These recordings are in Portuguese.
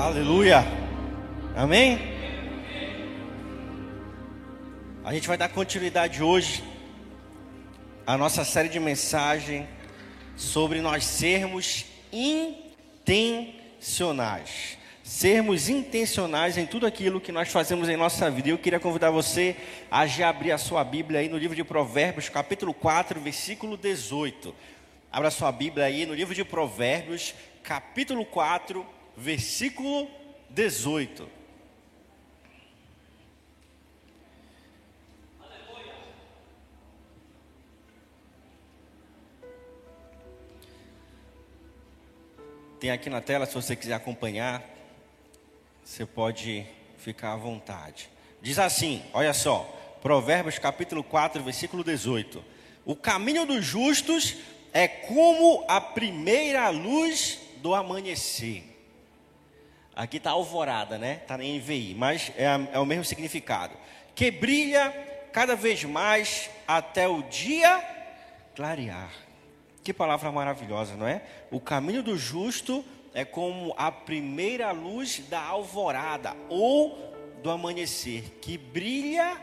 Aleluia. Amém? A gente vai dar continuidade hoje à nossa série de mensagem sobre nós sermos intencionais. Sermos intencionais em tudo aquilo que nós fazemos em nossa vida. Eu queria convidar você a já abrir a sua Bíblia aí no livro de Provérbios, capítulo 4, versículo 18. Abra sua Bíblia aí no livro de Provérbios, capítulo 4, versículo 18. Tem aqui na tela, se você quiser acompanhar, você pode ficar à vontade. Diz assim: olha só, Provérbios capítulo 4, versículo 18: O caminho dos justos é como a primeira luz do amanhecer. Aqui está alvorada, né? Está em NVI, mas é, é o mesmo significado. Que brilha cada vez mais até o dia clarear. Que palavra maravilhosa, não é? O caminho do justo é como a primeira luz da alvorada ou do amanhecer, que brilha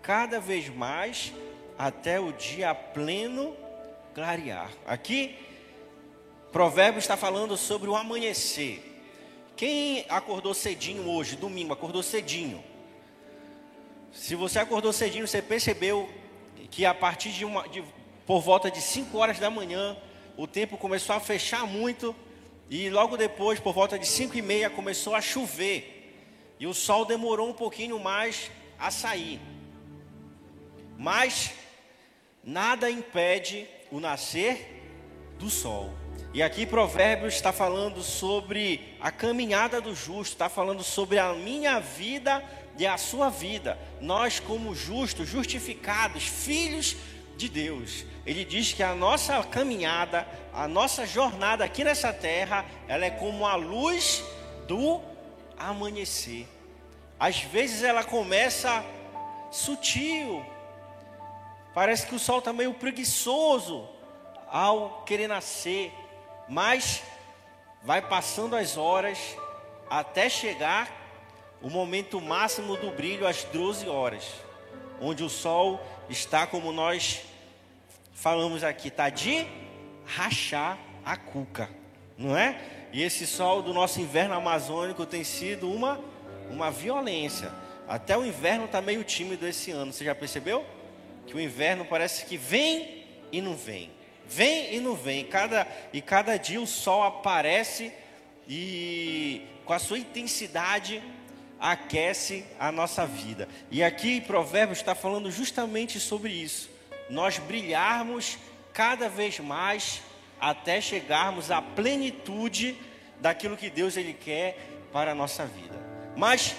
cada vez mais até o dia pleno clarear. Aqui, Provérbios está falando sobre o amanhecer. Quem acordou cedinho hoje, domingo, acordou cedinho? Se você acordou cedinho, você percebeu que a partir de, uma, de por volta de 5 horas da manhã, o tempo começou a fechar muito e logo depois, por volta de 5 e meia, começou a chover e o sol demorou um pouquinho mais a sair. Mas nada impede o nascer do sol. E aqui Provérbios está falando sobre a caminhada do justo, está falando sobre a minha vida e a sua vida. Nós, como justos, justificados, filhos de Deus. Ele diz que a nossa caminhada, a nossa jornada aqui nessa terra, ela é como a luz do amanhecer. Às vezes ela começa sutil, parece que o sol está meio preguiçoso ao querer nascer, mas vai passando as horas até chegar o momento máximo do brilho às 12 horas, onde o sol está como nós falamos aqui, está de rachar a cuca, não é? E esse sol do nosso inverno amazônico tem sido uma, uma violência. Até o inverno está meio tímido esse ano. Você já percebeu? Que o inverno parece que vem e não vem. Vem e não vem. Cada, e cada dia o sol aparece e com a sua intensidade aquece a nossa vida. E aqui Provérbios está falando justamente sobre isso. Nós brilharmos cada vez mais até chegarmos à plenitude daquilo que Deus ele quer para a nossa vida. Mas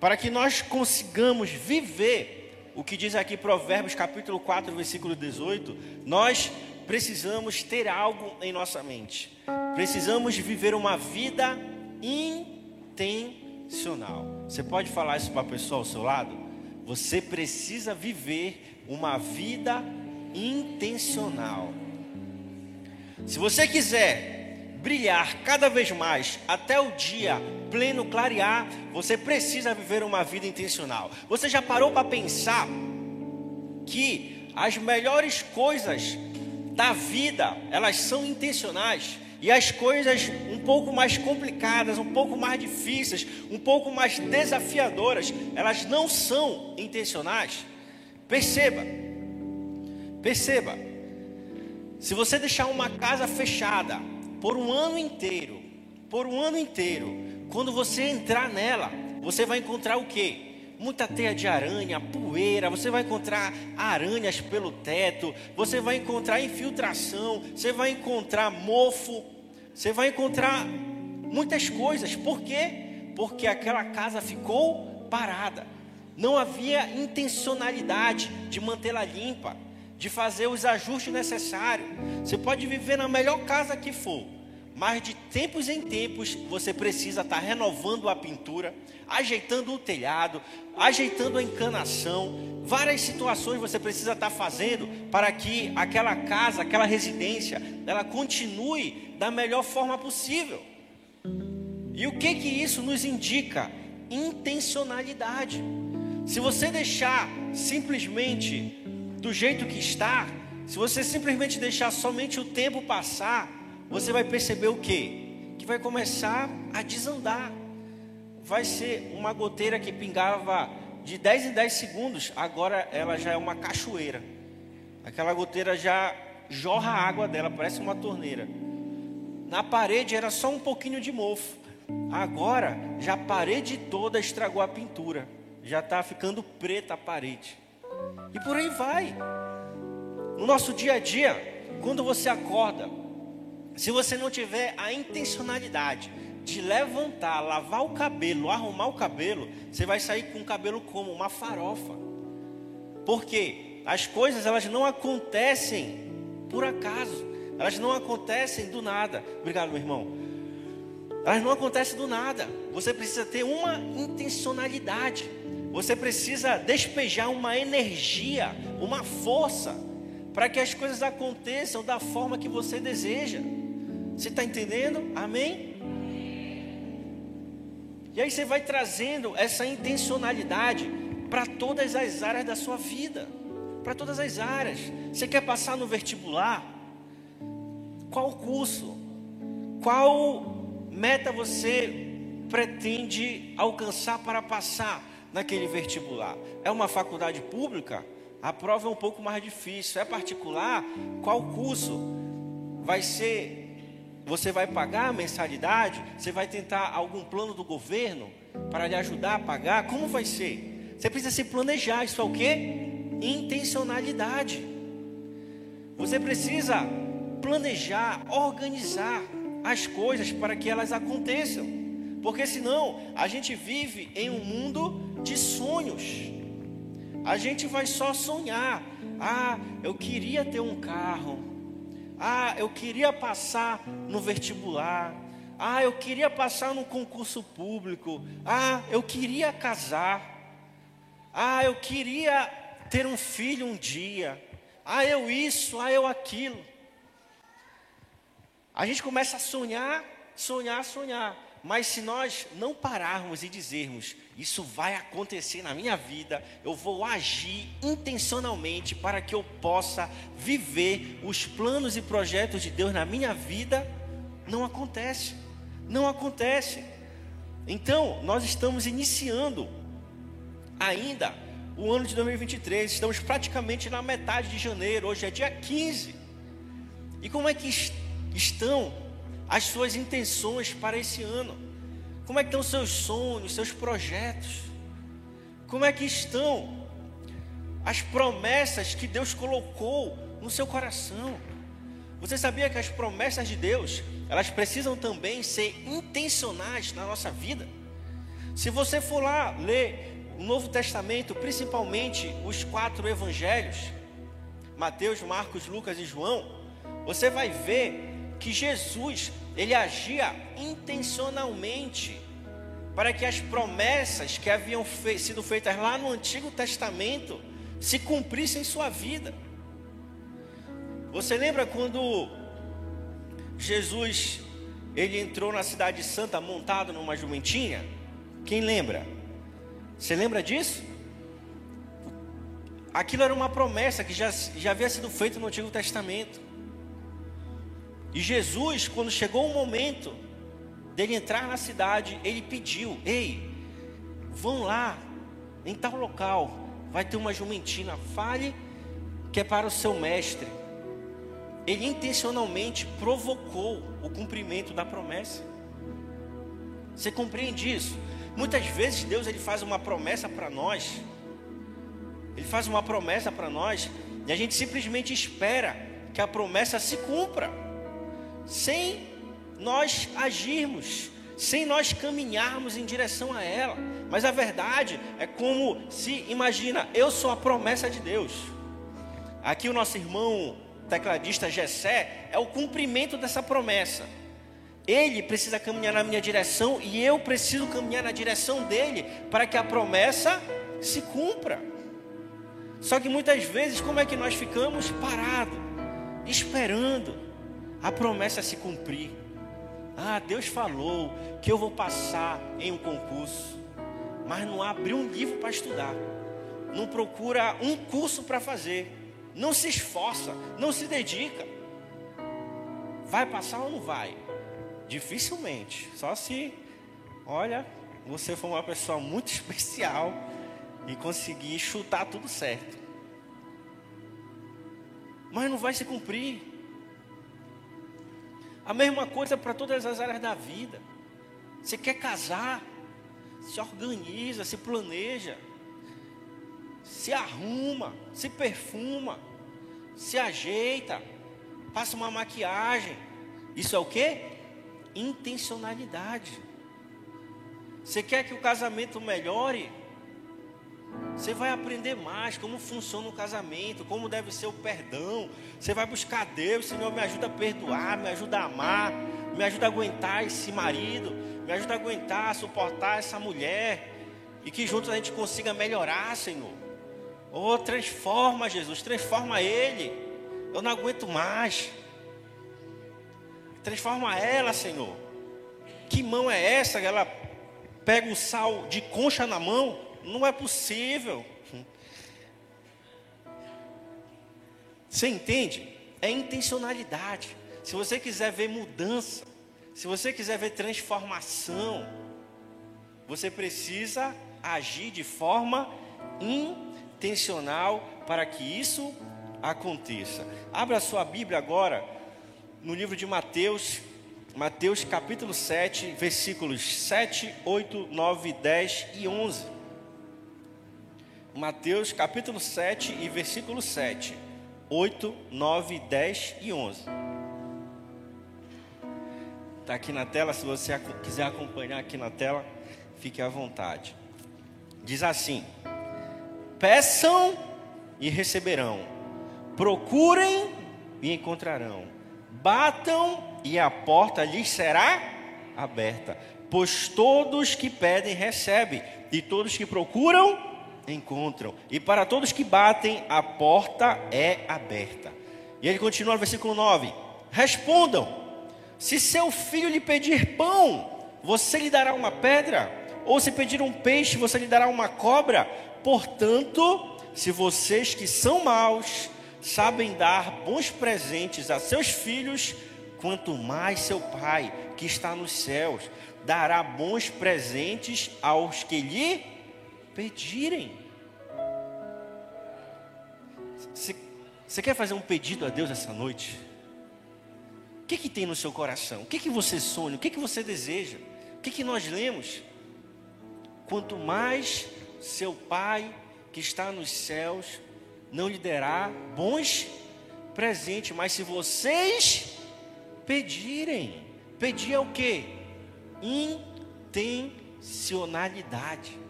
para que nós consigamos viver o que diz aqui Provérbios capítulo 4, versículo 18, nós precisamos ter algo em nossa mente. Precisamos viver uma vida intencional. Você pode falar isso para a pessoa ao seu lado? Você precisa viver uma vida intencional. Se você quiser brilhar cada vez mais até o dia pleno clarear, você precisa viver uma vida intencional. Você já parou para pensar que as melhores coisas da vida, elas são intencionais? E as coisas um pouco mais complicadas, um pouco mais difíceis, um pouco mais desafiadoras, elas não são intencionais. Perceba, perceba. Se você deixar uma casa fechada por um ano inteiro, por um ano inteiro, quando você entrar nela, você vai encontrar o quê? Muita teia de aranha, poeira, você vai encontrar aranhas pelo teto, você vai encontrar infiltração, você vai encontrar mofo, você vai encontrar muitas coisas. Por quê? Porque aquela casa ficou parada. Não havia intencionalidade de mantê-la limpa, de fazer os ajustes necessários. Você pode viver na melhor casa que for, mas de tempos em tempos você precisa estar renovando a pintura, ajeitando o telhado, ajeitando a encanação. Várias situações você precisa estar fazendo para que aquela casa, aquela residência, ela continue da melhor forma possível. E E o que que isso nos indica? Intencionalidade. Se você deixar simplesmente do jeito que está, se você simplesmente deixar somente o tempo passar, você vai perceber o quê? Que vai começar a desandar. Vai ser uma goteira que pingava de 10 em 10 segundos, agora ela já é uma cachoeira. Aquela goteira já jorra a água dela, parece uma torneira. Na parede era só um pouquinho de mofo. Agora já a parede toda estragou a pintura. Já está ficando preta a parede. E por aí vai. No nosso dia a dia, quando você acorda, se você não tiver a intencionalidade de levantar, lavar o cabelo, arrumar o cabelo, você vai sair com o cabelo como uma farofa. Porque as coisas elas não acontecem por acaso. Elas não acontecem do nada. Obrigado, meu irmão. Elas não acontecem do nada. Você precisa ter uma intencionalidade. Você precisa despejar uma energia, uma força, para que as coisas aconteçam da forma que você deseja. Você está entendendo? Amém? E aí você vai trazendo essa intencionalidade para todas as áreas da sua vida. Para todas as áreas. Você quer passar no vestibular? Qual curso? Qual meta você pretende alcançar para passar naquele vestibular? É uma faculdade pública? A prova é um pouco mais difícil. É particular? Qual curso vai ser você vai pagar a mensalidade? Você vai tentar algum plano do governo para lhe ajudar a pagar? Como vai ser? Você precisa se planejar. Isso é o que? Intencionalidade. Você precisa planejar, organizar as coisas para que elas aconteçam. Porque senão a gente vive em um mundo de sonhos. A gente vai só sonhar. Ah, eu queria ter um carro. Ah, eu queria passar no vestibular. Ah, eu queria passar no concurso público. Ah, eu queria casar. Ah, eu queria ter um filho um dia. Ah, eu isso, ah, eu aquilo. A gente começa a sonhar, sonhar, sonhar. Mas se nós não pararmos e dizermos, isso vai acontecer na minha vida, eu vou agir intencionalmente para que eu possa viver os planos e projetos de Deus na minha vida, não acontece. Não acontece. Então, nós estamos iniciando ainda o ano de 2023, estamos praticamente na metade de janeiro, hoje é dia 15. E como é que estão as suas intenções para esse ano? Como é que estão seus sonhos, seus projetos? Como é que estão as promessas que Deus colocou no seu coração? Você sabia que as promessas de Deus, elas precisam também ser intencionais na nossa vida? Se você for lá ler o Novo Testamento, principalmente os quatro evangelhos, Mateus, Marcos, Lucas e João, você vai ver que Jesus ele agia intencionalmente para que as promessas que haviam fe sido feitas lá no Antigo Testamento se cumprissem em sua vida. Você lembra quando Jesus ele entrou na cidade santa montado numa jumentinha? Quem lembra? Você lembra disso? Aquilo era uma promessa que já, já havia sido feita no Antigo Testamento. E Jesus, quando chegou o momento dele entrar na cidade, ele pediu: Ei, vão lá, em tal local, vai ter uma jumentina, fale que é para o seu mestre. Ele intencionalmente provocou o cumprimento da promessa. Você compreende isso? Muitas vezes Deus ele faz uma promessa para nós. Ele faz uma promessa para nós e a gente simplesmente espera que a promessa se cumpra sem nós agirmos, sem nós caminharmos em direção a ela. Mas a verdade é como se imagina, eu sou a promessa de Deus. Aqui o nosso irmão tecladista Gessé é o cumprimento dessa promessa. Ele precisa caminhar na minha direção e eu preciso caminhar na direção dele para que a promessa se cumpra. Só que muitas vezes, como é que nós ficamos parados, esperando? A promessa se cumprir. Ah, Deus falou que eu vou passar em um concurso, mas não abre um livro para estudar, não procura um curso para fazer, não se esforça, não se dedica. Vai passar ou não vai? Dificilmente, só se, olha, você for uma pessoa muito especial e conseguir chutar tudo certo. Mas não vai se cumprir. A mesma coisa para todas as áreas da vida. Você quer casar, se organiza, se planeja, se arruma, se perfuma, se ajeita, passa uma maquiagem. Isso é o que? Intencionalidade. Você quer que o casamento melhore? Você vai aprender mais como funciona o casamento, como deve ser o perdão. Você vai buscar Deus, Senhor, me ajuda a perdoar, me ajuda a amar, me ajuda a aguentar esse marido, me ajuda a aguentar, a suportar essa mulher. E que juntos a gente consiga melhorar, Senhor. Oh, transforma, Jesus, transforma ele. Eu não aguento mais. Transforma ela, Senhor. Que mão é essa? Ela pega o sal de concha na mão? Não é possível. Você entende? É intencionalidade. Se você quiser ver mudança, se você quiser ver transformação, você precisa agir de forma intencional para que isso aconteça. Abra sua Bíblia agora no livro de Mateus, Mateus capítulo 7, versículos 7, 8, 9, 10 e 11. Mateus capítulo 7 e versículo 7, 8, 9, 10 e 11. Está aqui na tela, se você quiser acompanhar aqui na tela, fique à vontade. Diz assim: Peçam e receberão, procurem e encontrarão, batam e a porta lhes será aberta. Pois todos que pedem recebem, e todos que procuram encontram. E para todos que batem, a porta é aberta. E ele continua no versículo 9: Respondam: Se seu filho lhe pedir pão, você lhe dará uma pedra? Ou se pedir um peixe, você lhe dará uma cobra? Portanto, se vocês que são maus sabem dar bons presentes a seus filhos, quanto mais seu Pai, que está nos céus, dará bons presentes aos que lhe pedirem. Você, quer fazer um pedido a Deus essa noite? O que, que tem no seu coração? O que, que você sonha? O que, que você deseja? O que, que nós lemos? Quanto mais seu Pai que está nos céus não lhe dará bons presentes, mas se vocês pedirem, pedir é o que? Intencionalidade.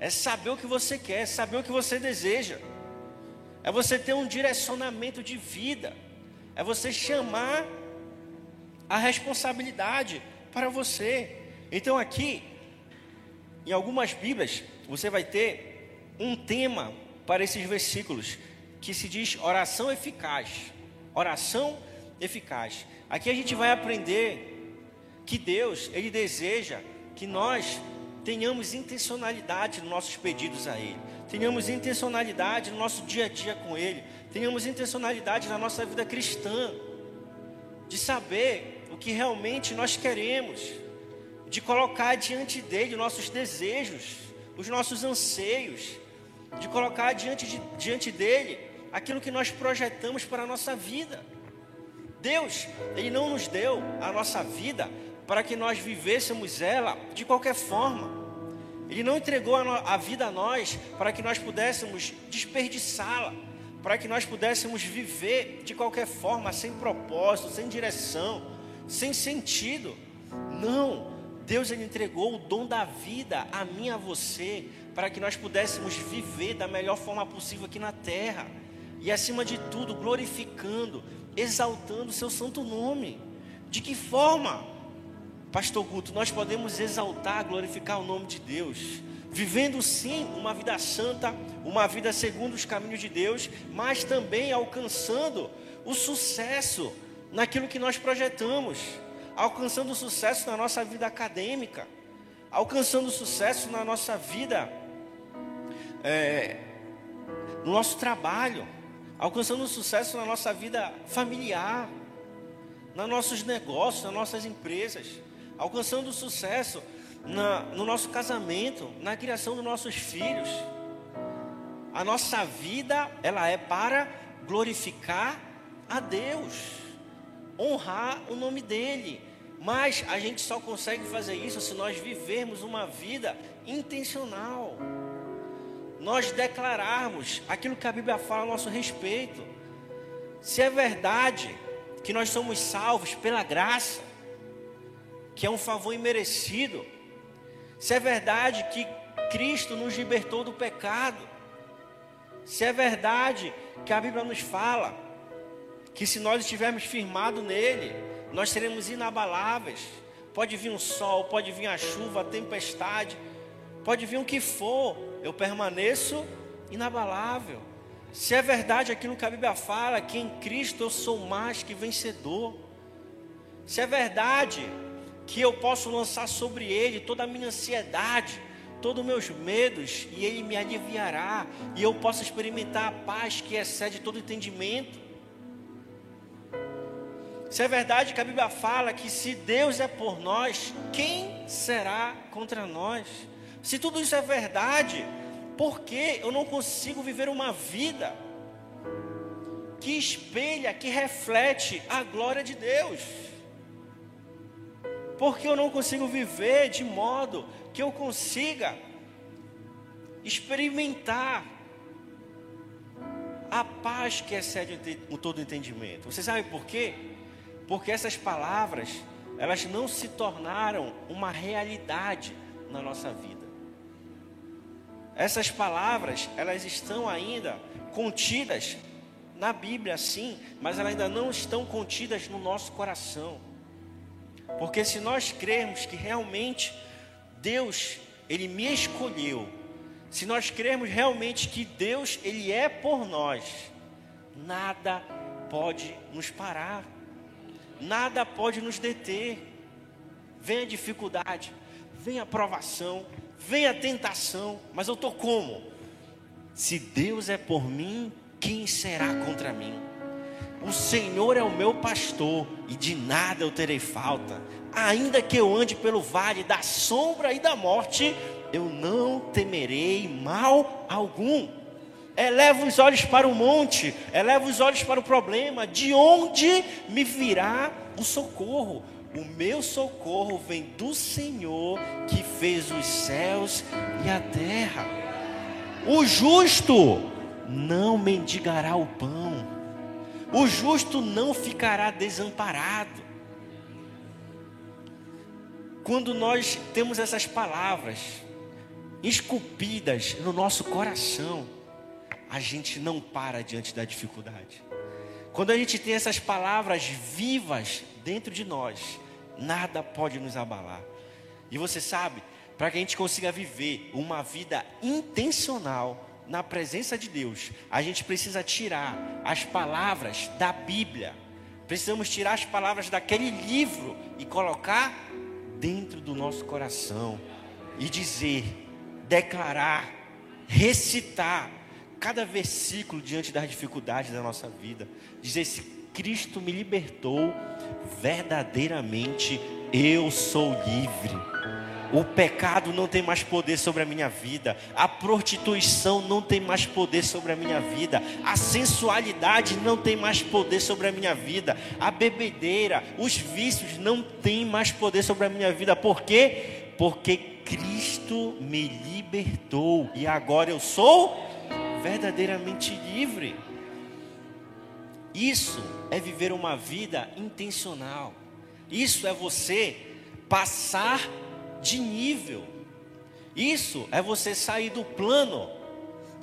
É saber o que você quer, é saber o que você deseja. É você ter um direcionamento de vida. É você chamar a responsabilidade para você. Então aqui, em algumas Bíblias, você vai ter um tema para esses versículos que se diz oração eficaz. Oração eficaz. Aqui a gente vai aprender que Deus, ele deseja que nós tenhamos intencionalidade nos nossos pedidos a Ele, tenhamos intencionalidade no nosso dia a dia com Ele, tenhamos intencionalidade na nossa vida cristã, de saber o que realmente nós queremos, de colocar diante dele nossos desejos, os nossos anseios, de colocar diante, de, diante dele aquilo que nós projetamos para a nossa vida. Deus, Ele não nos deu a nossa vida para que nós vivêssemos ela de qualquer forma. Ele não entregou a, vida a nós para que nós pudéssemos desperdiçá-la, para que nós pudéssemos viver de qualquer forma, sem propósito, sem direção, sem sentido. Não, Deus ele entregou o dom da vida a mim e a você, para que nós pudéssemos viver da melhor forma possível aqui na terra, e acima de tudo, glorificando, exaltando o seu santo nome. De que forma? Pastor Guto, nós podemos exaltar, glorificar o nome de Deus, vivendo sim uma vida santa, uma vida segundo os caminhos de Deus, mas também alcançando o sucesso naquilo que nós projetamos, alcançando sucesso na nossa vida acadêmica, alcançando sucesso na nossa vida, é, no nosso trabalho, alcançando sucesso na nossa vida familiar, nos nossos negócios, nas nossas empresas, alcançando sucesso na, no nosso casamento, na criação dos nossos filhos. A nossa vida, ela é para glorificar a Deus, honrar o nome dEle. Mas a gente só consegue fazer isso se nós vivermos uma vida intencional. Nós declararmos aquilo que a Bíblia fala a nosso respeito. Se é verdade que nós somos salvos pela graça, que é um favor imerecido, se é verdade que Cristo nos libertou do pecado, se é verdade que a Bíblia nos fala que se nós estivermos firmados nele, nós seremos inabaláveis. Pode vir um sol, pode vir a chuva, a tempestade, pode vir o que for, eu permaneço inabalável. Se é verdade aquilo que a Bíblia fala, que em Cristo eu sou mais que vencedor. Se é verdade que eu posso lançar sobre Ele toda a minha ansiedade, todos os meus medos, e Ele me aliviará, e eu posso experimentar a paz que excede todo entendimento. Se é verdade que a Bíblia fala que se Deus é por nós, quem será contra nós? Se tudo isso é verdade, por que eu não consigo viver uma vida que espelha, que reflete a glória de Deus? Porque eu não consigo viver de modo que eu consiga experimentar a paz que excede o todo entendimento. Você sabe por quê? Porque essas palavras, elas não se tornaram uma realidade na nossa vida. Essas palavras, elas estão ainda contidas na Bíblia, sim, mas elas ainda não estão contidas no nosso coração. Porque se nós crermos que realmente Deus, Ele me escolheu, se nós crermos realmente que Deus, Ele é por nós, nada pode nos parar, nada pode nos deter. Vem a dificuldade, vem a provação, vem a tentação, mas eu estou como? Se Deus é por mim, quem será contra mim? O Senhor é o meu pastor e de nada eu terei falta. Ainda que eu ande pelo vale da sombra e da morte, eu não temerei mal algum. Eleva os olhos para o monte, eleva os olhos para o problema, de onde me virá o socorro? O meu socorro vem do Senhor que fez os céus e a terra. O justo não mendigará o pão, o justo não ficará desamparado. Quando nós temos essas palavras esculpidas no nosso coração, a gente não para diante da dificuldade. Quando a gente tem essas palavras vivas dentro de nós, nada pode nos abalar. E você sabe, para que a gente consiga viver uma vida intencional na presença de Deus, a gente precisa tirar as palavras da Bíblia. Precisamos tirar as palavras daquele livro e colocar dentro do nosso coração e dizer, declarar, recitar cada versículo diante das dificuldades da nossa vida. Dizer: se Cristo me libertou, verdadeiramente eu sou livre. O pecado não tem mais poder sobre a minha vida. A prostituição não tem mais poder sobre a minha vida. A sensualidade não tem mais poder sobre a minha vida. A bebedeira, os vícios não têm mais poder sobre a minha vida. Por quê? Porque Cristo me libertou e agora eu sou verdadeiramente livre. Isso é viver uma vida intencional. Isso é você passar de nível. Isso é você sair do plano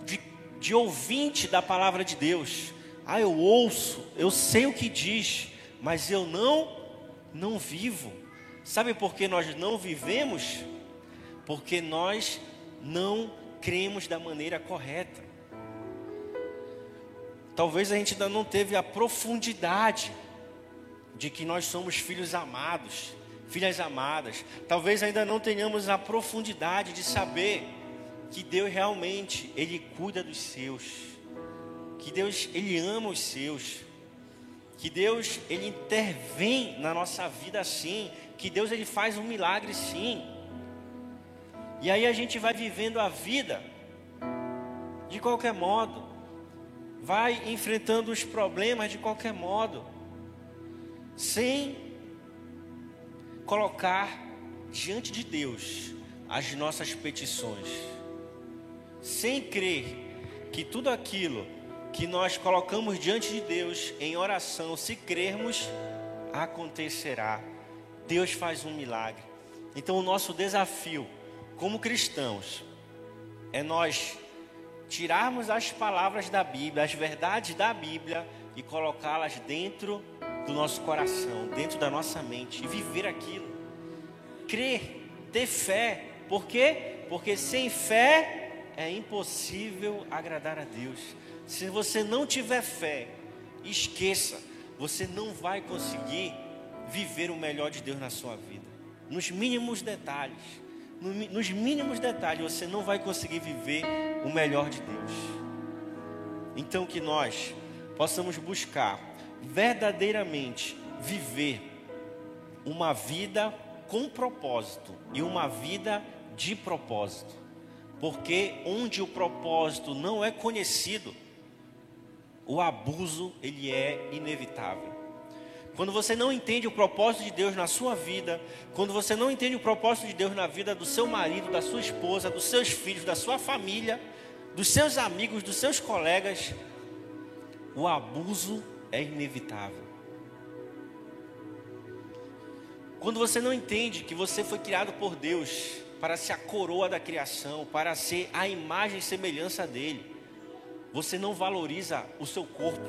de, de ouvinte da palavra de Deus. Ah, eu ouço, eu sei o que diz, mas eu não não vivo. Sabe por que nós não vivemos? Porque nós não cremos da maneira correta. Talvez a gente ainda não teve a profundidade de que nós somos filhos amados, filhas amadas. Talvez ainda não tenhamos a profundidade de saber que Deus realmente ele cuida dos seus, que Deus ele ama os seus, que Deus ele intervém na nossa vida sim, que Deus ele faz um milagre sim. E aí a gente vai vivendo a vida de qualquer modo, vai enfrentando os problemas de qualquer modo, sem colocar diante de Deus as nossas petições, sem crer que tudo aquilo que nós colocamos diante de Deus em oração, se crermos, acontecerá. Deus faz um milagre. Então, o nosso desafio como cristãos é nós tirarmos as palavras da Bíblia, as verdades da Bíblia e colocá-las dentro do nosso coração, dentro da nossa mente e viver aquilo. Crer, ter fé. Por quê? Porque sem fé é impossível agradar a Deus. Se você não tiver fé, esqueça, você não vai conseguir viver o melhor de Deus na sua vida. Nos mínimos detalhes, nos mínimos detalhes, você não vai conseguir viver o melhor de Deus. Então que nós possamos buscar verdadeiramente viver uma vida com propósito e uma vida de propósito. Porque onde o propósito não é conhecido, o abuso ele é inevitável. Quando você não entende o propósito de Deus na sua vida, quando você não entende o propósito de Deus na vida do seu marido, da sua esposa, dos seus filhos, da sua família, dos seus amigos, dos seus colegas, o abuso é inevitável. Quando você não entende que você foi criado por Deus para ser a coroa da criação, para ser a imagem e semelhança dele, você não valoriza o seu corpo,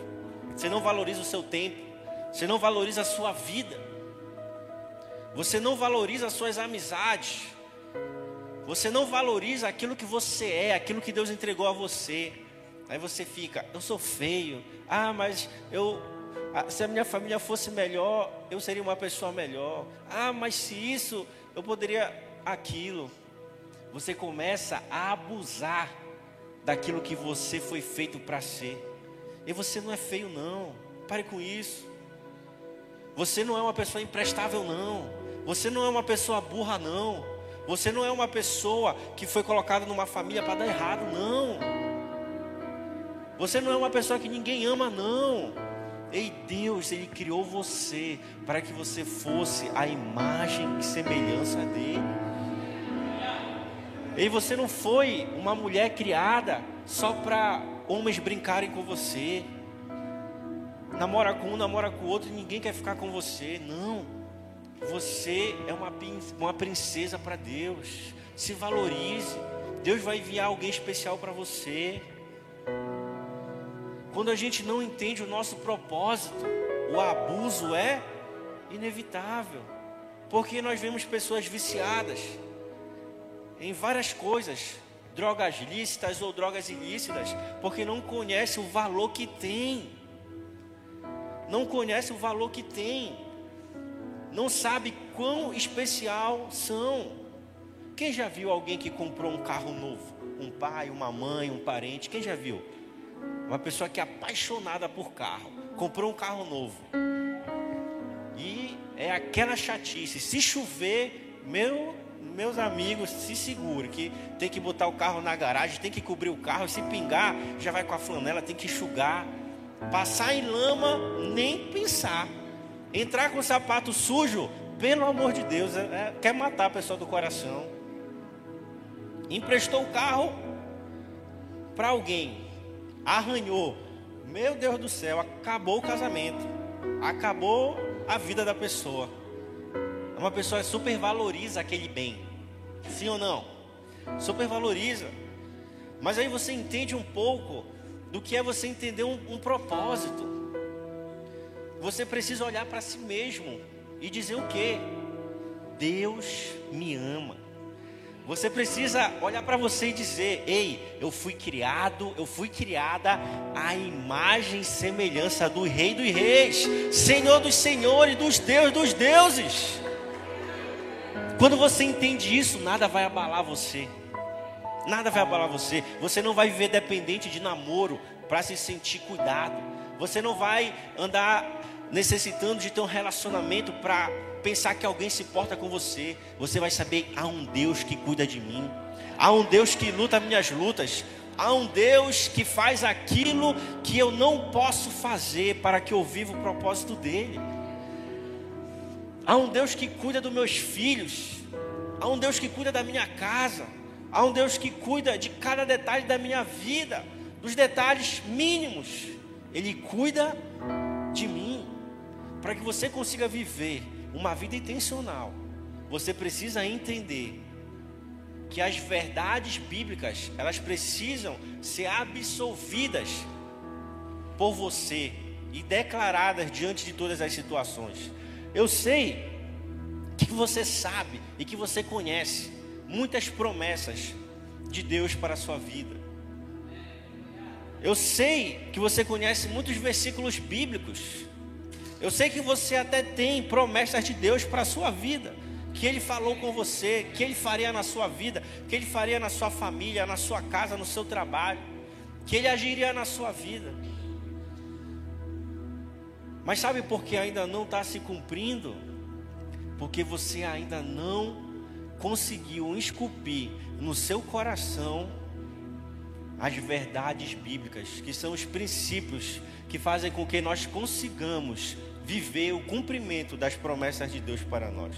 você não valoriza o seu tempo, você não valoriza a sua vida, você não valoriza as suas amizades, você não valoriza aquilo que você é, aquilo que Deus entregou a você. Aí você fica, eu sou feio, ah, mas eu, ah, se a minha família fosse melhor, eu seria uma pessoa melhor. Ah, mas se isso, eu poderia aquilo. Você começa a abusar daquilo que você foi feito para ser. E você não é feio, não. Pare com isso. Você não é uma pessoa imprestável, não. Você não é uma pessoa burra, não. Você não é uma pessoa que foi colocada numa família para dar errado, não. Você não é uma pessoa que ninguém ama, não. Ei, Deus, Ele criou você para que você fosse a imagem e semelhança dele. E você não foi uma mulher criada só para homens brincarem com você. Namora com um, namora com o outro, ninguém quer ficar com você. Não. Você é uma, uma princesa para Deus. Se valorize. Deus vai enviar alguém especial para você. Quando a gente não entende o nosso propósito, o abuso é inevitável. Porque nós vemos pessoas viciadas em várias coisas, drogas lícitas ou drogas ilícitas, porque não conhece o valor que tem. Não conhece o valor que tem. Não sabe quão especial são. Quem já viu alguém que comprou um carro novo? Um pai, uma mãe, um parente? Quem já viu? Uma pessoa que é apaixonada por carro, comprou um carro novo. E é aquela chatice. Se chover, meu meus amigos, se segure que tem que botar o carro na garagem, tem que cobrir o carro, se pingar, já vai com a flanela, tem que enxugar. Passar em lama, nem pensar. Entrar com o sapato sujo, pelo amor de Deus, é, é, quer matar a pessoa do coração. Emprestou o carro para alguém, arranhou. Meu Deus do céu, acabou o casamento, acabou a vida da pessoa. Uma pessoa supervaloriza aquele bem. Sim ou não? Supervaloriza. Mas aí você entende um pouco do que é você entender um, um propósito. Você precisa olhar para si mesmo e dizer o que? Deus me ama. Você precisa olhar para você e dizer: Ei, eu fui criado, eu fui criada à imagem e semelhança do Rei dos Reis, Senhor dos Senhores, dos Deus dos deuses. Quando você entende isso, nada vai abalar você. Nada vai abalar você. Você não vai viver dependente de namoro para se sentir cuidado. Você não vai andar necessitando de ter um relacionamento para pensar que alguém se importa com você. Você vai saber: há um Deus que cuida de mim, há um Deus que luta minhas lutas, há um Deus que faz aquilo que eu não posso fazer para que eu viva o propósito dele. Há um Deus que cuida dos meus filhos, há um Deus que cuida da minha casa, há um Deus que cuida de cada detalhe da minha vida, dos detalhes mínimos. Ele cuida de mim para que você consiga viver uma vida intencional, você precisa entender que as verdades bíblicas, elas precisam ser absolvidas por você e declaradas diante de todas as situações. Eu sei que você sabe e que você conhece muitas promessas de Deus para a sua vida. Eu sei que você conhece muitos versículos bíblicos eu sei que você até tem promessas de Deus para a sua vida, que Ele falou com você, que Ele faria na sua vida, que Ele faria na sua família, na sua casa, no seu trabalho, que Ele agiria na sua vida. Mas sabe por que ainda não está se cumprindo? Porque você ainda não conseguiu esculpir no seu coração as verdades bíblicas, que são os princípios que fazem com que nós consigamos viver o cumprimento das promessas de Deus para nós.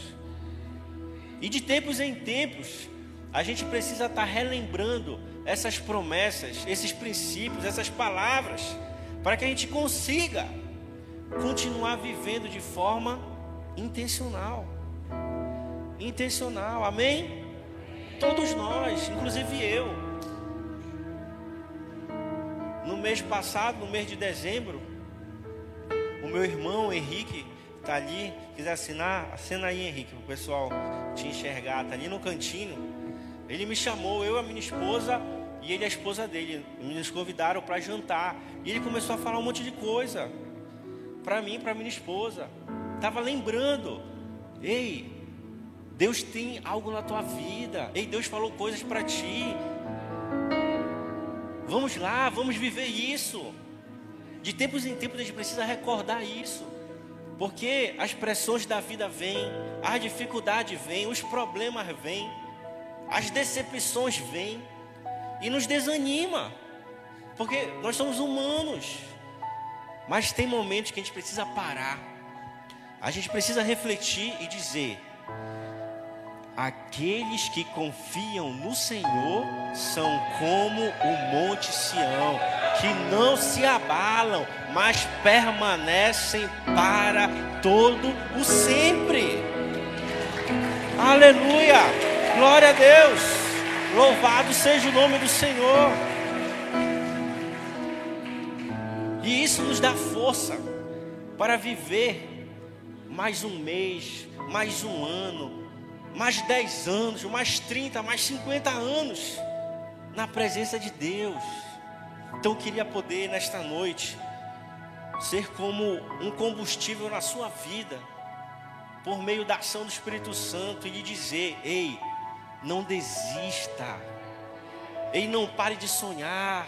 E de tempos em tempos, a gente precisa estar relembrando essas promessas, esses princípios, essas palavras, para que a gente consiga continuar vivendo de forma intencional. Intencional, amém? Todos nós, inclusive eu no mês passado, no mês de dezembro, o meu irmão Henrique está ali, quiser assinar, assina aí Henrique, para o pessoal te enxergar, está ali no cantinho. Ele me chamou, eu a minha esposa e ele a esposa dele, nos convidaram para jantar. E ele começou a falar um monte de coisa para mim, para minha esposa. Tava lembrando, ei, Deus tem algo na tua vida. Ei, Deus falou coisas para ti. Vamos lá, vamos viver isso. De tempos em tempos a gente precisa recordar isso. Porque as pressões da vida vêm, as dificuldades vêm, os problemas vêm, as decepções vêm e nos desanima. Porque nós somos humanos. Mas tem momentos que a gente precisa parar. A gente precisa refletir e dizer: Aqueles que confiam no Senhor são como o monte Sião, que não se abalam, mas permanecem para todo o sempre. Aleluia! Glória a Deus! Louvado seja o nome do Senhor. E isso nos dá força para viver mais um mês, mais um ano, mais 10 anos, mais 30, mais 50 anos na presença de Deus. Então eu queria poder nesta noite ser como um combustível na sua vida, por meio da ação do Espírito Santo e lhe dizer: ei, não desista, ei, não pare de sonhar,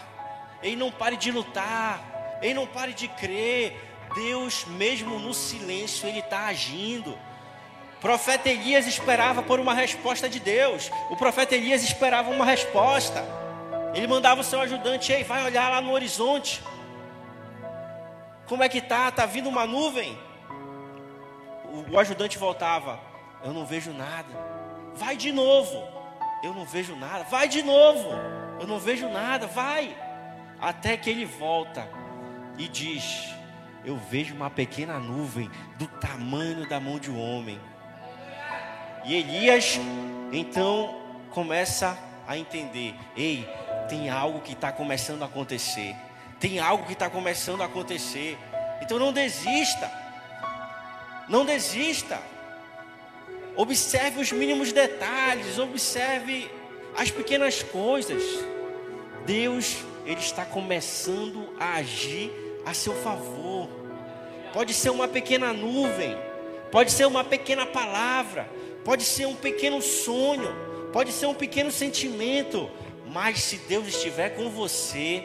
ei, não pare de lutar, ei, não pare de crer. Deus, mesmo no silêncio, Ele está agindo profeta Elias esperava por uma resposta de Deus. O profeta Elias esperava uma resposta. Ele mandava o seu ajudante, ei, vai olhar lá no horizonte. Como é que tá? Tá vindo uma nuvem? O, o ajudante voltava, eu não vejo nada. Vai de novo. Eu não vejo nada. Vai de novo. Eu não vejo nada. Vai. Até que ele volta e diz: Eu vejo uma pequena nuvem do tamanho da mão de um homem. E Elias então começa a entender: ei, tem algo que está começando a acontecer. Tem algo que está começando a acontecer. Então não desista. Não desista. Observe os mínimos detalhes, observe as pequenas coisas. Deus, ele está começando a agir a seu favor. Pode ser uma pequena nuvem, pode ser uma pequena palavra, pode ser um pequeno sonho, pode ser um pequeno sentimento, mas se Deus estiver com você,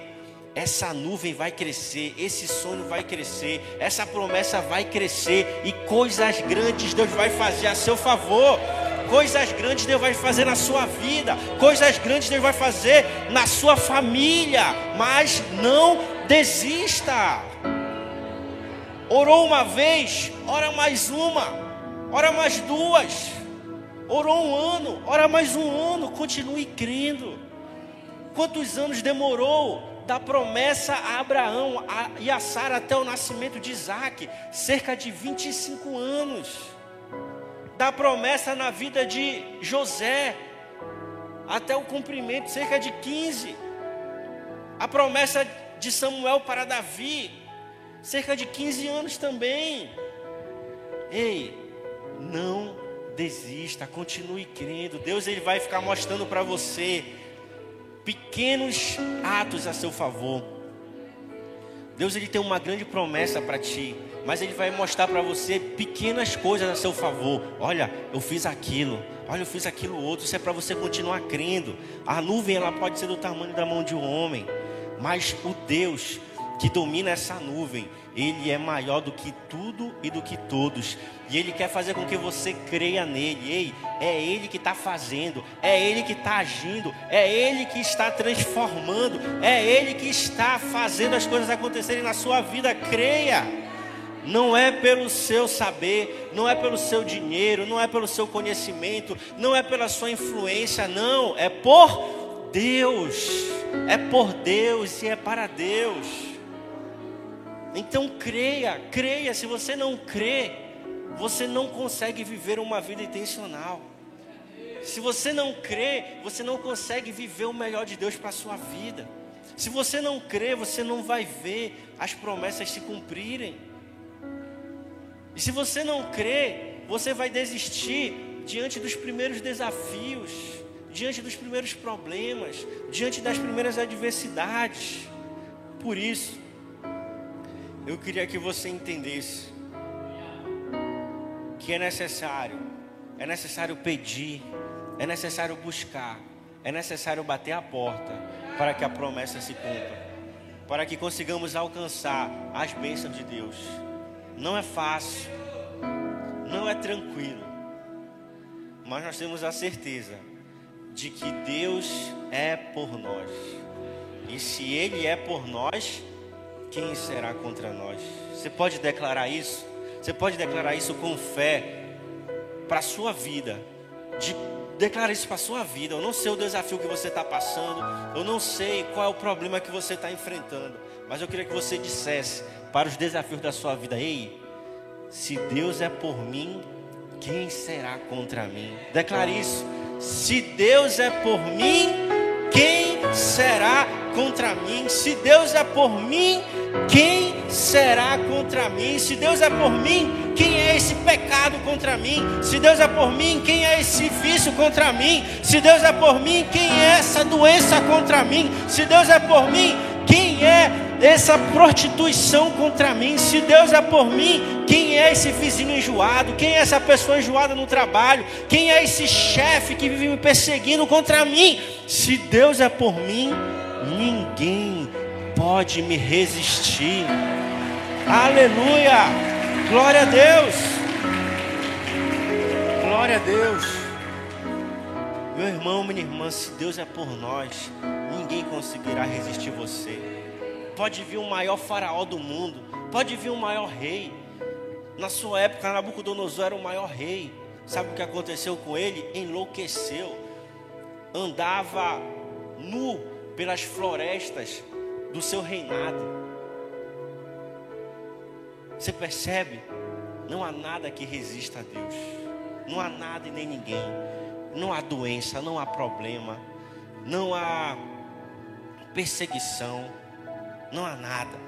essa nuvem vai crescer, esse sonho vai crescer, essa promessa vai crescer e coisas grandes Deus vai fazer a seu favor. Coisas grandes Deus vai fazer na sua vida, coisas grandes Deus vai fazer na sua família, mas não desista. Orou uma vez, ora mais uma, ora mais duas. Orou um ano, ora mais um ano, continue crendo. Quantos anos demorou da promessa a Abraão e a Sara até o nascimento de Isaac? Cerca de 25 anos. Da promessa na vida de José até o cumprimento, cerca de 15. A promessa de Samuel para Davi, cerca de 15 anos também. Ei, não desista, continue crendo. Deus ele vai ficar mostrando para você pequenos atos a seu favor. Deus ele tem uma grande promessa para ti, mas ele vai mostrar para você pequenas coisas a seu favor. Olha, eu fiz aquilo. Olha, eu fiz aquilo outro. Isso é para você continuar crendo. A nuvem ela pode ser do tamanho da mão de um homem, mas o Deus que domina essa nuvem, ele é maior do que tudo e do que todos. E ele quer fazer com que você creia nele. Ei, é ele que está fazendo, é ele que está agindo, é ele que está transformando, é ele que está fazendo as coisas acontecerem na sua vida. Creia. Não é pelo seu saber, não é pelo seu dinheiro, não é pelo seu conhecimento, não é pela sua influência, não, é por Deus. É por Deus e é para Deus. Então creia, creia. Se você não crê, você não consegue viver uma vida intencional. Se você não crê, você não consegue viver o melhor de Deus para a sua vida. Se você não crê, você não vai ver as promessas se cumprirem. E se você não crê, você vai desistir diante dos primeiros desafios, diante dos primeiros problemas, diante das primeiras adversidades. Por isso, eu queria que você entendesse que é necessário, é necessário pedir, é necessário buscar, é necessário bater a porta para que a promessa se cumpra, para que consigamos alcançar as bênçãos de Deus. Não é fácil, não é tranquilo, mas nós temos a certeza de que Deus é por nós, e se Ele é por nós, quem será contra nós? Você pode declarar isso? Você pode declarar isso com fé para a sua vida. De, declara isso para a sua vida. Eu não sei o desafio que você está passando. Eu não sei qual é o problema que você está enfrentando. Mas eu queria que você dissesse para os desafios da sua vida: Ei, se Deus é por mim, quem será contra mim? Declare isso. Se Deus é por mim, quem será contra mim? Se Deus é por mim, quem será contra mim? Se Deus é por mim, quem é esse pecado contra mim? Se Deus é por mim, quem é esse vício contra mim? Se Deus é por mim, quem é essa doença contra mim? Se Deus é por mim, quem é essa prostituição contra mim? Se Deus é por mim, quem é esse vizinho enjoado? Quem é essa pessoa enjoada no trabalho? Quem é esse chefe que vive me perseguindo contra mim? Se Deus é por mim, ninguém pode me resistir. Aleluia! Glória a Deus! Glória a Deus! Meu irmão, minha irmã, se Deus é por nós, ninguém conseguirá resistir você. Pode vir o maior faraó do mundo, pode vir o maior rei. Na sua época, Nabucodonosor era o maior rei. Sabe o que aconteceu com ele? Enlouqueceu. Andava nu pelas florestas do seu reinado. Você percebe? Não há nada que resista a Deus. Não há nada e nem ninguém. Não há doença, não há problema, não há perseguição, não há nada.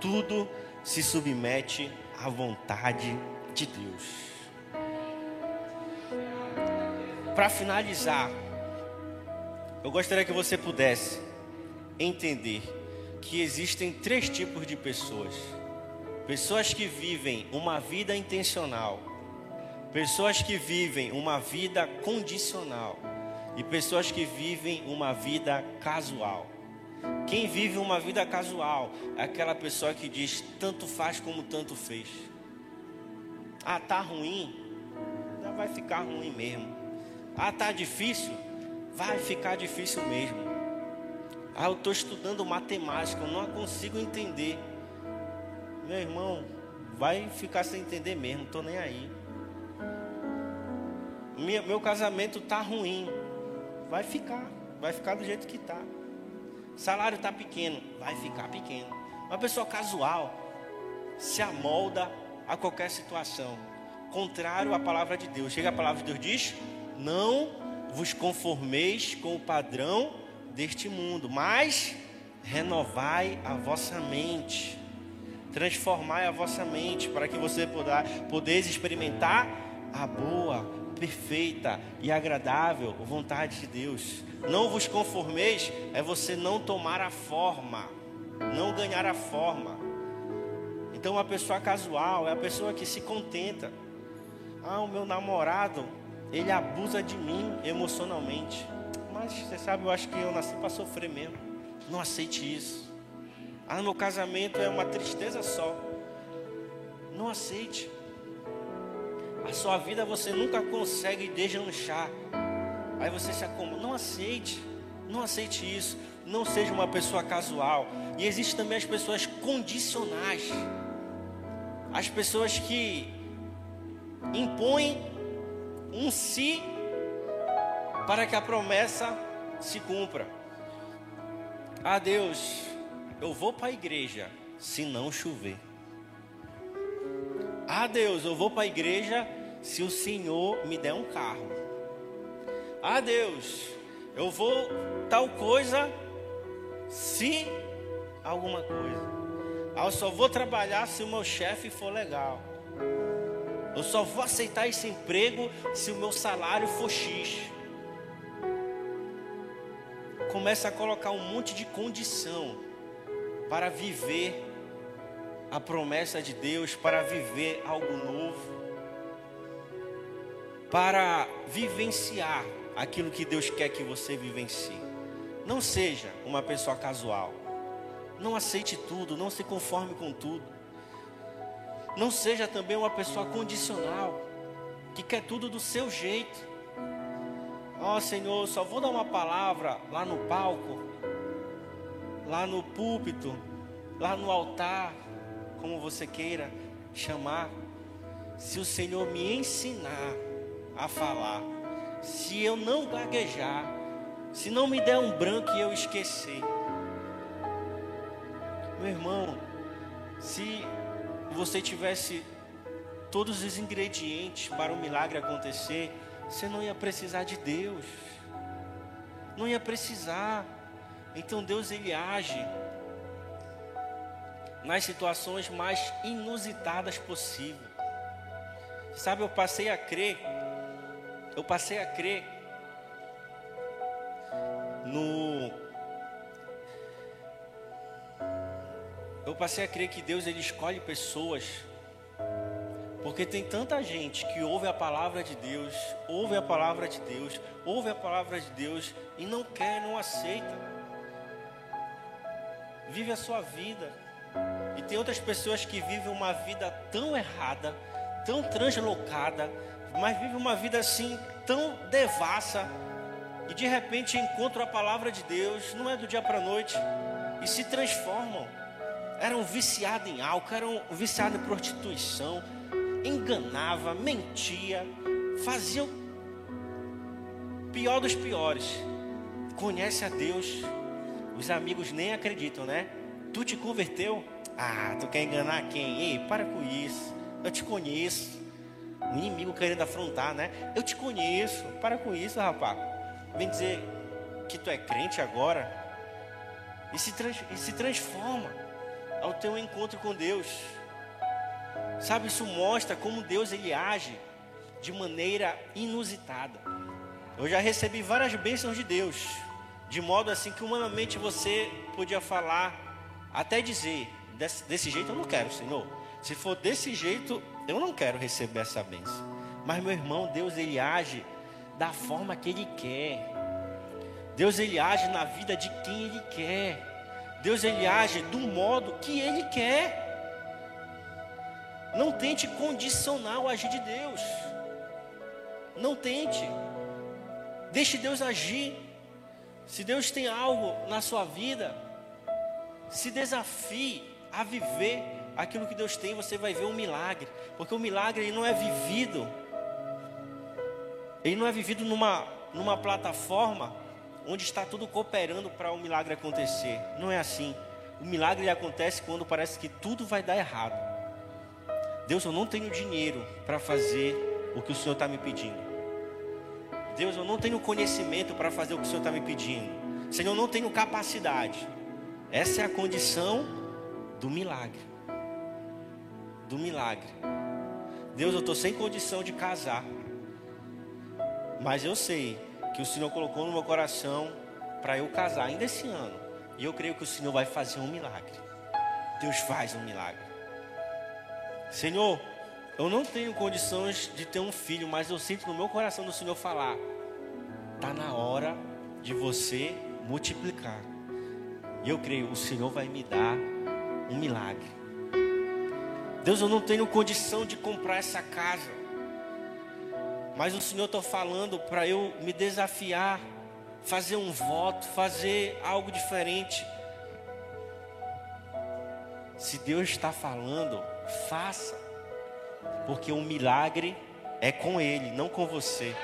Tudo se submete à vontade de Deus. para finalizar, eu gostaria que você pudesse entender que existem três tipos de pessoas: pessoas que vivem uma vida intencional, pessoas que vivem uma vida condicional e pessoas que vivem uma vida casual. Quem vive uma vida casual é aquela pessoa que diz tanto faz como tanto fez. Ah, tá ruim, vai ficar ruim mesmo. Ah, tá difícil, vai ficar difícil mesmo. Ah, eu estou estudando matemática, eu não consigo entender. Meu irmão, vai ficar sem entender mesmo, estou nem aí. Meu, meu casamento tá ruim, vai ficar, vai ficar do jeito que tá. Salário tá pequeno, vai ficar pequeno. Uma pessoa casual se amolda a qualquer situação, contrário à palavra de Deus. Chega a palavra de Deus diz: "Não vos conformeis com o padrão deste mundo, mas renovai a vossa mente, transformai a vossa mente, para que você podeis experimentar a boa, perfeita e agradável vontade de Deus. Não vos conformeis é você não tomar a forma, não ganhar a forma. Então, a pessoa casual é a pessoa que se contenta. Ah, o meu namorado ele abusa de mim emocionalmente. Mas você sabe, eu acho que eu nasci para sofrer mesmo. Não aceite isso. Ah, meu casamento é uma tristeza só. Não aceite. A sua vida você nunca consegue deslanchar. Aí você se acomoda. Não aceite. Não aceite isso. Não seja uma pessoa casual. E existem também as pessoas condicionais. As pessoas que impõem um si para que a promessa se cumpra. Ah, Deus, eu vou para a igreja se não chover. Ah, Deus, eu vou para a igreja se o Senhor me der um carro. Ah, Deus, eu vou tal coisa se alguma coisa. Ah, eu só vou trabalhar se o meu chefe for legal. Eu só vou aceitar esse emprego se o meu salário for X. Começa a colocar um monte de condição para viver a promessa de Deus, para viver algo novo, para vivenciar aquilo que Deus quer que você vivencie. Não seja uma pessoa casual. Não aceite tudo, não se conforme com tudo. Não seja também uma pessoa condicional, que quer tudo do seu jeito. Ó oh, Senhor, só vou dar uma palavra lá no palco, lá no púlpito, lá no altar, como você queira chamar. Se o Senhor me ensinar a falar, se eu não gaguejar, se não me der um branco e eu esquecer. Meu irmão, se você tivesse todos os ingredientes para o milagre acontecer, você não ia precisar de Deus. Não ia precisar. Então Deus ele age nas situações mais inusitadas possível. Sabe, eu passei a crer, eu passei a crer no eu passei a crer que Deus ele escolhe pessoas porque tem tanta gente que ouve a palavra de Deus, ouve a palavra de Deus, ouve a palavra de Deus e não quer, não aceita. Vive a sua vida. E tem outras pessoas que vivem uma vida tão errada, tão translocada, mas vivem uma vida assim tão devassa e de repente encontram a palavra de Deus, não é do dia para a noite, e se transformam eram viciados em álcool, eram viciados em prostituição, enganava, mentia, fazia o pior dos piores. Conhece a Deus, os amigos nem acreditam, né? Tu te converteu? Ah, tu quer enganar quem? Ei, para com isso. Eu te conheço. O inimigo querendo afrontar, né? Eu te conheço. Para com isso, rapaz. Vem dizer que tu é crente agora. E se, trans, e se transforma ao teu encontro com Deus. Sabe, isso mostra como Deus ele age de maneira inusitada. Eu já recebi várias bênçãos de Deus, de modo assim que humanamente você podia falar, até dizer, desse, desse jeito eu não quero, Senhor. Se for desse jeito, eu não quero receber essa bênção. Mas meu irmão, Deus ele age da forma que ele quer. Deus ele age na vida de quem ele quer. Deus ele age do modo que ele quer. Não tente condicionar o agir de Deus. Não tente. Deixe Deus agir. Se Deus tem algo na sua vida, se desafie a viver aquilo que Deus tem, você vai ver um milagre. Porque o milagre ele não é vivido. Ele não é vivido numa, numa plataforma onde está tudo cooperando para o milagre acontecer. Não é assim. O milagre acontece quando parece que tudo vai dar errado. Deus, eu não tenho dinheiro para fazer o que o Senhor está me pedindo. Deus, eu não tenho conhecimento para fazer o que o Senhor está me pedindo. Senhor, eu não tenho capacidade. Essa é a condição do milagre. Do milagre. Deus, eu estou sem condição de casar. Mas eu sei que o Senhor colocou no meu coração para eu casar ainda esse ano. E eu creio que o Senhor vai fazer um milagre. Deus faz um milagre. Senhor, eu não tenho condições de ter um filho, mas eu sinto no meu coração do Senhor falar: está na hora de você multiplicar. E eu creio, o Senhor vai me dar um milagre. Deus, eu não tenho condição de comprar essa casa, mas o Senhor está falando para eu me desafiar, fazer um voto, fazer algo diferente. Se Deus está falando, faça porque o milagre é com Ele, não com você.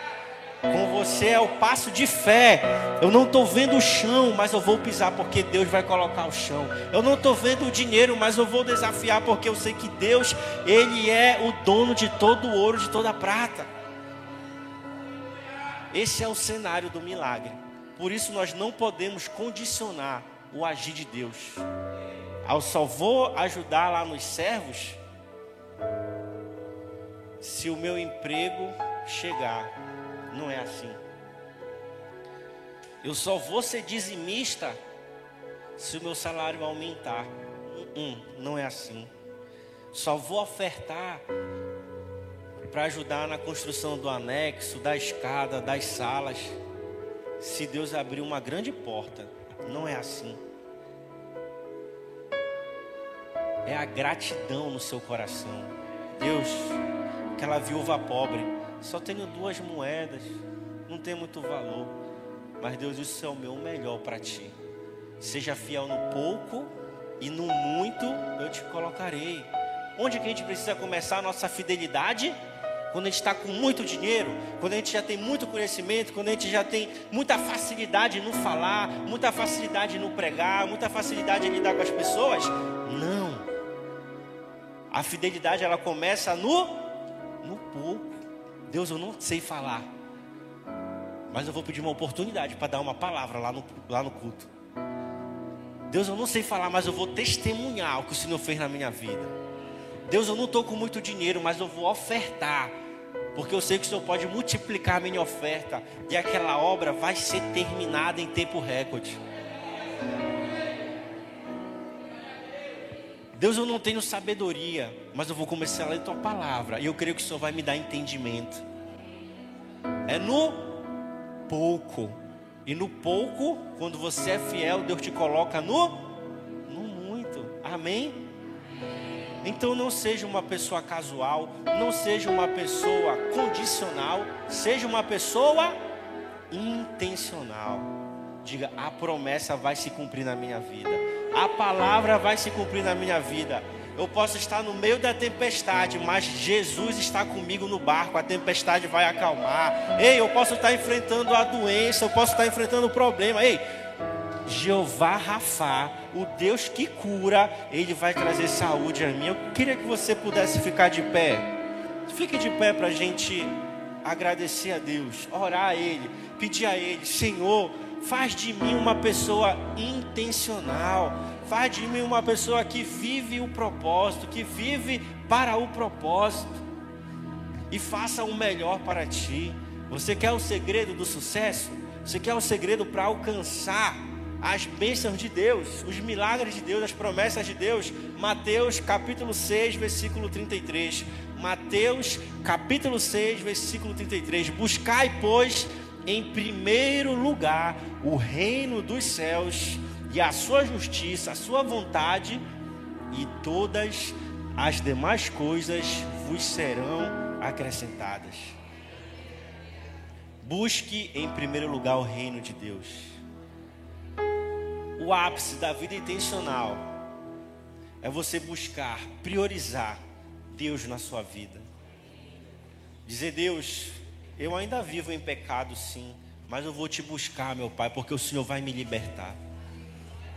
Com você é o passo de fé. Eu não estou vendo o chão, mas eu vou pisar porque Deus vai colocar o chão. Eu não estou vendo o dinheiro, mas eu vou desafiar porque eu sei que Deus, Ele é o dono de todo o ouro, de toda a prata. Esse é o cenário do milagre. Por isso nós não podemos condicionar o agir de Deus. Eu só vou ajudar lá nos servos se o meu emprego chegar. Não é assim. Eu só vou ser dizimista se o meu salário aumentar. não é assim. Só vou ofertar para ajudar na construção do anexo, da escada, das salas, se Deus abrir uma grande porta. Não é assim. É a gratidão no seu coração. Deus, aquela viúva pobre, só tenho duas moedas, não tem muito valor. Mas Deus, isso é o meu melhor para ti. Seja fiel no pouco e no muito eu te colocarei. Onde que a gente precisa começar a nossa fidelidade? Quando a gente está com muito dinheiro, quando a gente já tem muito conhecimento, quando a gente já tem muita facilidade no falar, muita facilidade no pregar, muita facilidade em lidar com as pessoas. Não. A fidelidade ela começa no no pouco. Deus, eu não sei falar, mas eu vou pedir uma oportunidade para dar uma palavra lá no, lá no culto. Deus, eu não sei falar, mas eu vou testemunhar o que o Senhor fez na minha vida. Deus, eu não estou com muito dinheiro, mas eu vou ofertar, porque eu sei que o Senhor pode multiplicar a minha oferta e aquela obra vai ser terminada em tempo recorde. Deus, eu não tenho sabedoria, mas eu vou começar a ler tua palavra. E eu creio que o Senhor vai me dar entendimento. É no pouco. E no pouco, quando você é fiel, Deus te coloca no, no muito. Amém? Então não seja uma pessoa casual, não seja uma pessoa condicional, seja uma pessoa intencional. Diga, a promessa vai se cumprir na minha vida a palavra vai se cumprir na minha vida. Eu posso estar no meio da tempestade, mas Jesus está comigo no barco, a tempestade vai acalmar. Ei, eu posso estar enfrentando a doença, eu posso estar enfrentando o problema. Ei, Jeová Rafá, o Deus que cura, ele vai trazer saúde a mim. Eu queria que você pudesse ficar de pé. Fique de pé para a gente agradecer a Deus, orar a Ele, pedir a Ele, Senhor Faz de mim uma pessoa intencional. Faz de mim uma pessoa que vive o propósito, que vive para o propósito. E faça o melhor para ti. Você quer o segredo do sucesso? Você quer o segredo para alcançar as bênçãos de Deus, os milagres de Deus, as promessas de Deus? Mateus capítulo 6, versículo 33. Mateus capítulo 6, versículo 33. Buscai, pois, em primeiro lugar o reino dos céus e a sua justiça, a sua vontade, e todas as demais coisas vos serão acrescentadas. Busque em primeiro lugar o reino de Deus. O ápice da vida intencional é você buscar, priorizar Deus na sua vida. Dizer, Deus, eu ainda vivo em pecado, sim, mas eu vou te buscar, meu Pai, porque o Senhor vai me libertar.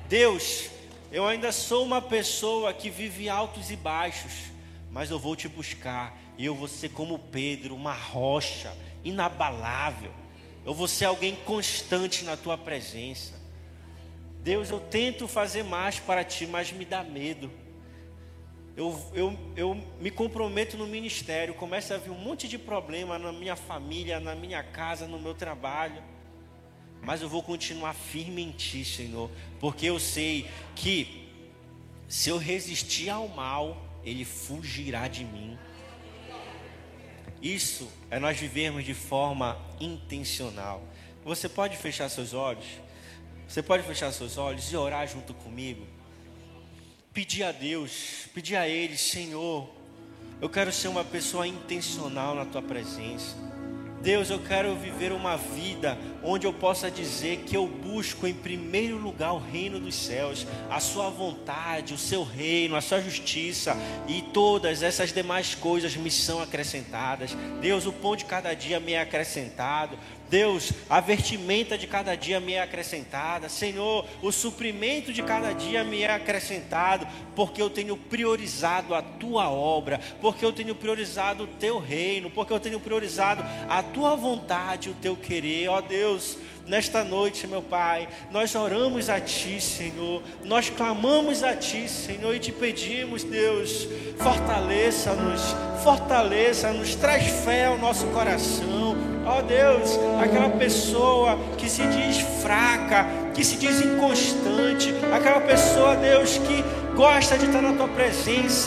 Deus, eu ainda sou uma pessoa que vive altos e baixos, mas eu vou te buscar, e eu vou ser como Pedro, uma rocha inabalável. Eu vou ser alguém constante na tua presença. Deus, eu tento fazer mais para ti, mas me dá medo. Eu, eu, eu me comprometo no ministério, começa a vir um monte de problema na minha família, na minha casa, no meu trabalho. Mas eu vou continuar firme em ti, Senhor, porque eu sei que se eu resistir ao mal, ele fugirá de mim. Isso é nós vivermos de forma intencional. Você pode fechar seus olhos? Você pode fechar seus olhos e orar junto comigo? Pedir a Deus, pedir a Ele, Senhor, eu quero ser uma pessoa intencional na Tua presença. Deus, eu quero viver uma vida onde eu possa dizer que eu busco em primeiro lugar o reino dos céus, a Sua vontade, o Seu reino, a Sua justiça e todas essas demais coisas me são acrescentadas. Deus, o pão de cada dia me é acrescentado. Deus, a vestimenta de cada dia me é acrescentada. Senhor, o suprimento de cada dia me é acrescentado, porque eu tenho priorizado a tua obra, porque eu tenho priorizado o teu reino, porque eu tenho priorizado a tua vontade, o teu querer. Ó Deus, nesta noite, meu Pai, nós oramos a Ti, Senhor, nós clamamos a Ti, Senhor, e te pedimos, Deus, fortaleça-nos, fortaleça-nos, traz fé ao nosso coração. Ó oh Deus, aquela pessoa que se diz fraca, que se diz inconstante, aquela pessoa, Deus, que gosta de estar na tua presença,